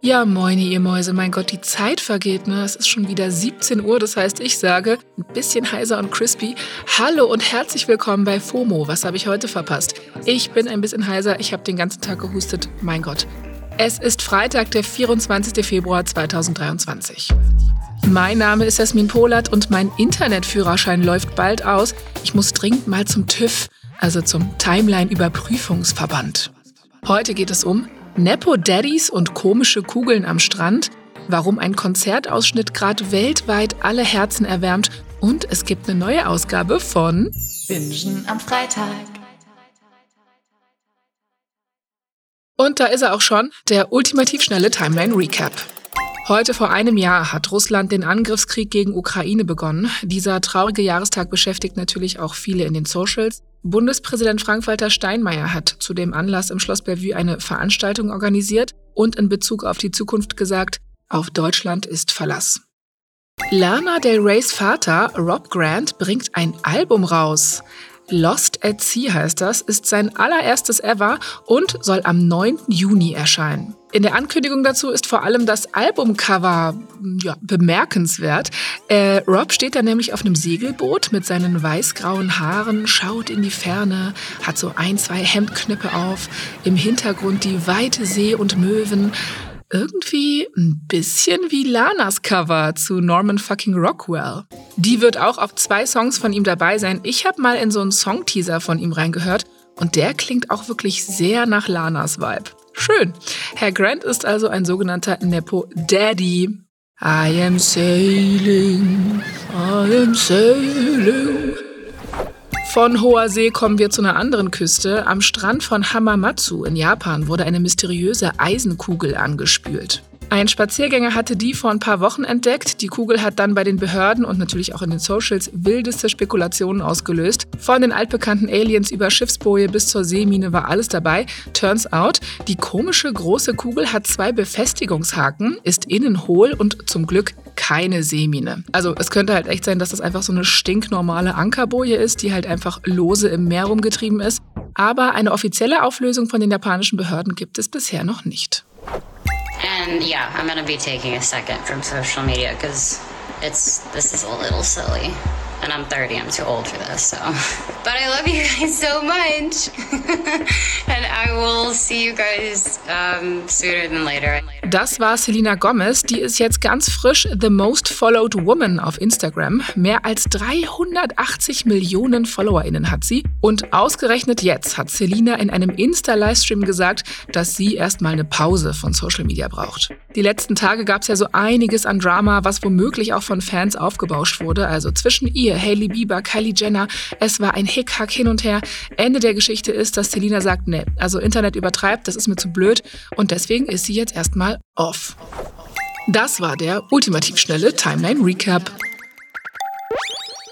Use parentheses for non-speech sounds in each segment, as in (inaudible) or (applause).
Ja, moini, ihr Mäuse. Mein Gott, die Zeit vergeht, ne? Es ist schon wieder 17 Uhr, das heißt, ich sage, ein bisschen heiser und crispy. Hallo und herzlich willkommen bei FOMO. Was habe ich heute verpasst? Ich bin ein bisschen heiser, ich habe den ganzen Tag gehustet. Mein Gott. Es ist Freitag, der 24. Februar 2023. Mein Name ist Jasmin Polat und mein Internetführerschein läuft bald aus. Ich muss dringend mal zum TÜV, also zum Timeline-Überprüfungsverband. Heute geht es um Nepo-Daddies und komische Kugeln am Strand, warum ein Konzertausschnitt gerade weltweit alle Herzen erwärmt und es gibt eine neue Ausgabe von Bingen am Freitag. Und da ist er auch schon, der ultimativ schnelle Timeline Recap. Heute vor einem Jahr hat Russland den Angriffskrieg gegen Ukraine begonnen. Dieser traurige Jahrestag beschäftigt natürlich auch viele in den Socials. Bundespräsident Frank-Walter Steinmeier hat zu dem Anlass im Schloss Bellevue eine Veranstaltung organisiert und in Bezug auf die Zukunft gesagt, auf Deutschland ist Verlass. Lana Del Reys Vater, Rob Grant, bringt ein Album raus. Lost at Sea heißt das, ist sein allererstes ever und soll am 9. Juni erscheinen. In der Ankündigung dazu ist vor allem das Albumcover ja, bemerkenswert. Äh, Rob steht da nämlich auf einem Segelboot mit seinen weißgrauen Haaren, schaut in die Ferne, hat so ein, zwei Hemdknöpfe auf, im Hintergrund die weite See und Möwen irgendwie ein bisschen wie Lanas Cover zu Norman fucking Rockwell. Die wird auch auf zwei Songs von ihm dabei sein. Ich habe mal in so einen Songteaser von ihm reingehört und der klingt auch wirklich sehr nach Lanas Vibe. Schön. Herr Grant ist also ein sogenannter Nepo Daddy. I am sailing, I am sailing. Von hoher See kommen wir zu einer anderen Küste. Am Strand von Hamamatsu in Japan wurde eine mysteriöse Eisenkugel angespült. Ein Spaziergänger hatte die vor ein paar Wochen entdeckt. Die Kugel hat dann bei den Behörden und natürlich auch in den Socials wildeste Spekulationen ausgelöst. Von den altbekannten Aliens über Schiffsboje bis zur Seemine war alles dabei. Turns out, die komische große Kugel hat zwei Befestigungshaken, ist innen hohl und zum Glück keine Seemine. Also es könnte halt echt sein, dass das einfach so eine stinknormale Ankerboje ist, die halt einfach lose im Meer rumgetrieben ist. Aber eine offizielle Auflösung von den japanischen Behörden gibt es bisher noch nicht. And yeah, I'm gonna be taking a second from social media because it's this is a little silly. And I'm 30, I'm too old for this, so. (laughs) But I love you guys so much. (laughs) and I will see you guys um, sooner than later. Das war Selena Gomez. Die ist jetzt ganz frisch The Most Followed Woman auf Instagram. Mehr als 380 Millionen FollowerInnen hat sie. Und ausgerechnet jetzt hat Selena in einem Insta-Livestream gesagt, dass sie erstmal eine Pause von Social Media braucht. Die letzten Tage gab es ja so einiges an Drama, was womöglich auch von Fans aufgebauscht wurde. Also zwischen ihr, Hailey Bieber, Kylie Jenner. Es war ein Hickhack hin und her. Ende der Geschichte ist, dass Selena sagt, nee, also Internet übertreibt, das ist mir zu blöd. Und deswegen ist sie jetzt erstmal off. Das war der ultimativ schnelle Timeline Recap.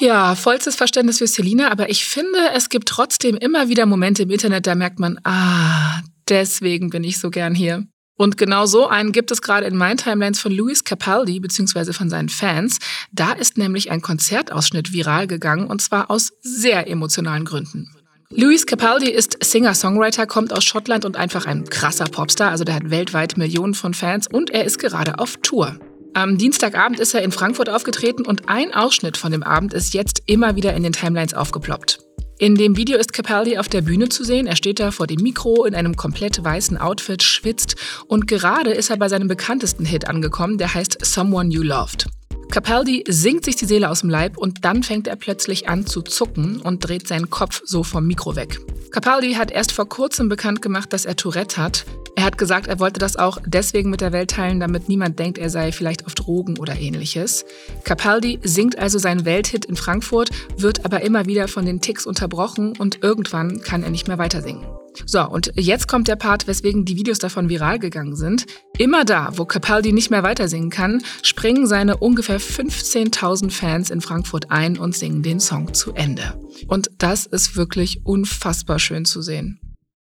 Ja, vollstes Verständnis für Selina, aber ich finde, es gibt trotzdem immer wieder Momente im Internet, da merkt man, ah, deswegen bin ich so gern hier. Und genau so einen gibt es gerade in meinen Timelines von Luis Capaldi bzw. von seinen Fans. Da ist nämlich ein Konzertausschnitt viral gegangen und zwar aus sehr emotionalen Gründen. Louis Capaldi ist Singer-Songwriter, kommt aus Schottland und einfach ein krasser Popstar. Also der hat weltweit Millionen von Fans und er ist gerade auf Tour. Am Dienstagabend ist er in Frankfurt aufgetreten und ein Ausschnitt von dem Abend ist jetzt immer wieder in den Timelines aufgeploppt. In dem Video ist Capaldi auf der Bühne zu sehen. Er steht da vor dem Mikro in einem komplett weißen Outfit, schwitzt und gerade ist er bei seinem bekanntesten Hit angekommen, der heißt Someone You Loved. Capaldi singt sich die Seele aus dem Leib und dann fängt er plötzlich an zu zucken und dreht seinen Kopf so vom Mikro weg. Capaldi hat erst vor kurzem bekannt gemacht, dass er Tourette hat. Er hat gesagt, er wollte das auch deswegen mit der Welt teilen, damit niemand denkt, er sei vielleicht auf Drogen oder ähnliches. Capaldi singt also seinen Welthit in Frankfurt, wird aber immer wieder von den Ticks unterbrochen und irgendwann kann er nicht mehr weiter singen. So, und jetzt kommt der Part, weswegen die Videos davon viral gegangen sind. Immer da, wo Capaldi nicht mehr weiter singen kann, springen seine ungefähr 15.000 Fans in Frankfurt ein und singen den Song zu Ende. Und das ist wirklich unfassbar schön zu sehen.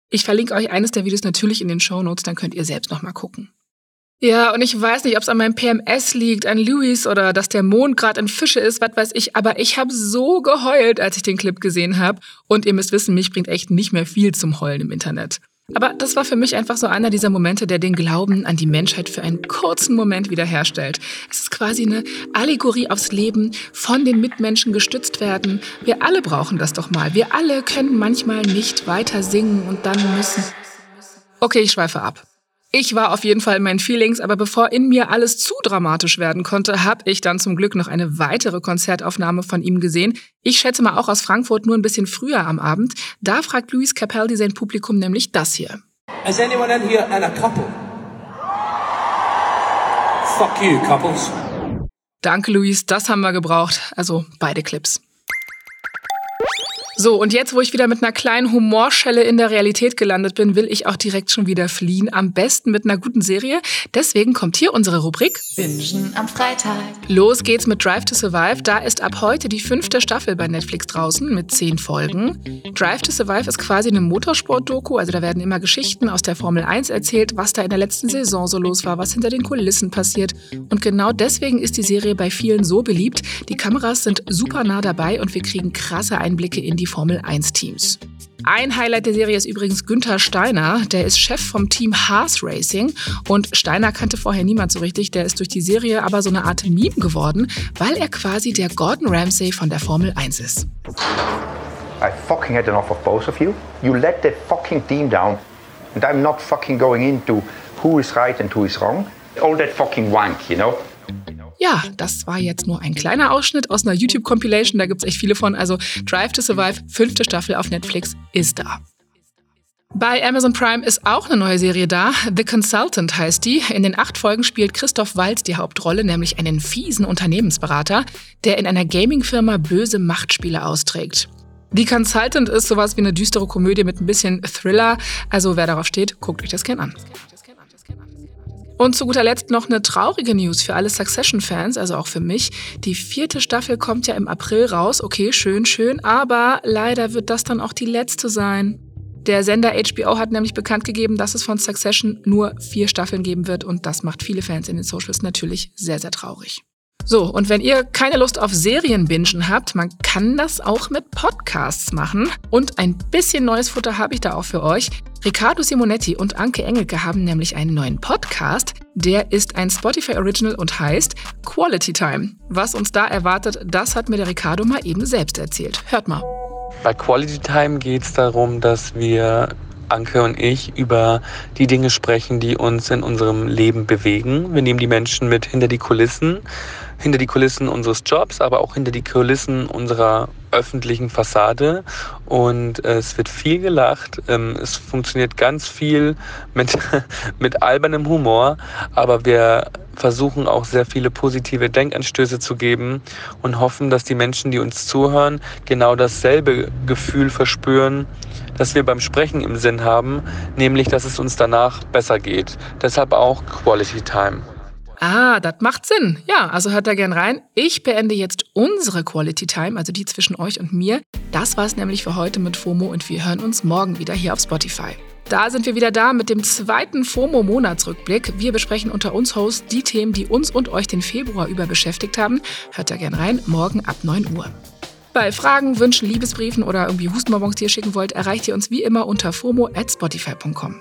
Ich verlinke euch eines der Videos natürlich in den Show Notes, dann könnt ihr selbst nochmal gucken. Ja, und ich weiß nicht, ob es an meinem PMS liegt, an Louis oder dass der Mond gerade in Fische ist, was weiß ich, aber ich habe so geheult, als ich den Clip gesehen habe. Und ihr müsst wissen, mich bringt echt nicht mehr viel zum Heulen im Internet. Aber das war für mich einfach so einer dieser Momente, der den Glauben an die Menschheit für einen kurzen Moment wiederherstellt. Es ist quasi eine Allegorie aufs Leben, von den Mitmenschen gestützt werden. Wir alle brauchen das doch mal. Wir alle können manchmal nicht weiter singen und dann müssen. Okay, ich schweife ab. Ich war auf jeden Fall in meinen Feelings, aber bevor in mir alles zu dramatisch werden konnte, habe ich dann zum Glück noch eine weitere Konzertaufnahme von ihm gesehen. Ich schätze mal auch aus Frankfurt nur ein bisschen früher am Abend. Da fragt Luis Capaldi sein Publikum nämlich das hier. Is anyone in here in a couple? Fuck you, couples. Danke, Luis, das haben wir gebraucht. Also beide Clips. So, und jetzt, wo ich wieder mit einer kleinen Humorschelle in der Realität gelandet bin, will ich auch direkt schon wieder fliehen. Am besten mit einer guten Serie. Deswegen kommt hier unsere Rubrik Bingen am Freitag. Los geht's mit Drive to Survive. Da ist ab heute die fünfte Staffel bei Netflix draußen mit zehn Folgen. Drive to Survive ist quasi eine Motorsport-Doku. Also da werden immer Geschichten aus der Formel 1 erzählt, was da in der letzten Saison so los war, was hinter den Kulissen passiert. Und genau deswegen ist die Serie bei vielen so beliebt. Die Kameras sind super nah dabei und wir kriegen krasse Einblicke in die die Formel 1-Teams. Ein Highlight der Serie ist übrigens Günther Steiner. Der ist Chef vom Team Haas Racing. Und Steiner kannte vorher niemand so richtig. Der ist durch die Serie aber so eine Art Meme geworden, weil er quasi der Gordon Ramsay von der Formel 1 ist. I fucking had enough of both of you. You let that fucking team down. And I'm not fucking going into who is right and who is wrong. All that fucking wank, you know? Ja, das war jetzt nur ein kleiner Ausschnitt aus einer YouTube-Compilation. Da gibt es echt viele von. Also Drive to Survive, fünfte Staffel auf Netflix, ist da. Bei Amazon Prime ist auch eine neue Serie da. The Consultant heißt die. In den acht Folgen spielt Christoph Walz die Hauptrolle, nämlich einen fiesen Unternehmensberater, der in einer Gaming-Firma böse Machtspiele austrägt. The Consultant ist sowas wie eine düstere Komödie mit ein bisschen Thriller. Also wer darauf steht, guckt euch das gerne an. Und zu guter Letzt noch eine traurige News für alle Succession-Fans, also auch für mich. Die vierte Staffel kommt ja im April raus. Okay, schön, schön. Aber leider wird das dann auch die letzte sein. Der Sender HBO hat nämlich bekannt gegeben, dass es von Succession nur vier Staffeln geben wird. Und das macht viele Fans in den Socials natürlich sehr, sehr traurig. So, und wenn ihr keine Lust auf Serienbingen habt, man kann das auch mit Podcasts machen. Und ein bisschen neues Futter habe ich da auch für euch. Riccardo Simonetti und Anke Engelke haben nämlich einen neuen Podcast. Der ist ein Spotify Original und heißt Quality Time. Was uns da erwartet, das hat mir der Riccardo mal eben selbst erzählt. Hört mal. Bei Quality Time geht es darum, dass wir Anke und ich über die Dinge sprechen, die uns in unserem Leben bewegen. Wir nehmen die Menschen mit hinter die Kulissen hinter die Kulissen unseres Jobs, aber auch hinter die Kulissen unserer öffentlichen Fassade. Und äh, es wird viel gelacht. Ähm, es funktioniert ganz viel mit, (laughs) mit albernem Humor, aber wir versuchen auch sehr viele positive Denkanstöße zu geben und hoffen, dass die Menschen, die uns zuhören, genau dasselbe Gefühl verspüren, das wir beim Sprechen im Sinn haben, nämlich dass es uns danach besser geht. Deshalb auch Quality Time. Ah, das macht Sinn. Ja, also hört da gern rein. Ich beende jetzt unsere Quality Time, also die zwischen euch und mir. Das war es nämlich für heute mit FOMO und wir hören uns morgen wieder hier auf Spotify. Da sind wir wieder da mit dem zweiten FOMO-Monatsrückblick. Wir besprechen unter uns Hosts die Themen, die uns und euch den Februar über beschäftigt haben. Hört da gern rein, morgen ab 9 Uhr. Bei Fragen, Wünschen, Liebesbriefen oder irgendwie Hustenbonbons, die ihr schicken wollt, erreicht ihr uns wie immer unter fomo at spotify.com.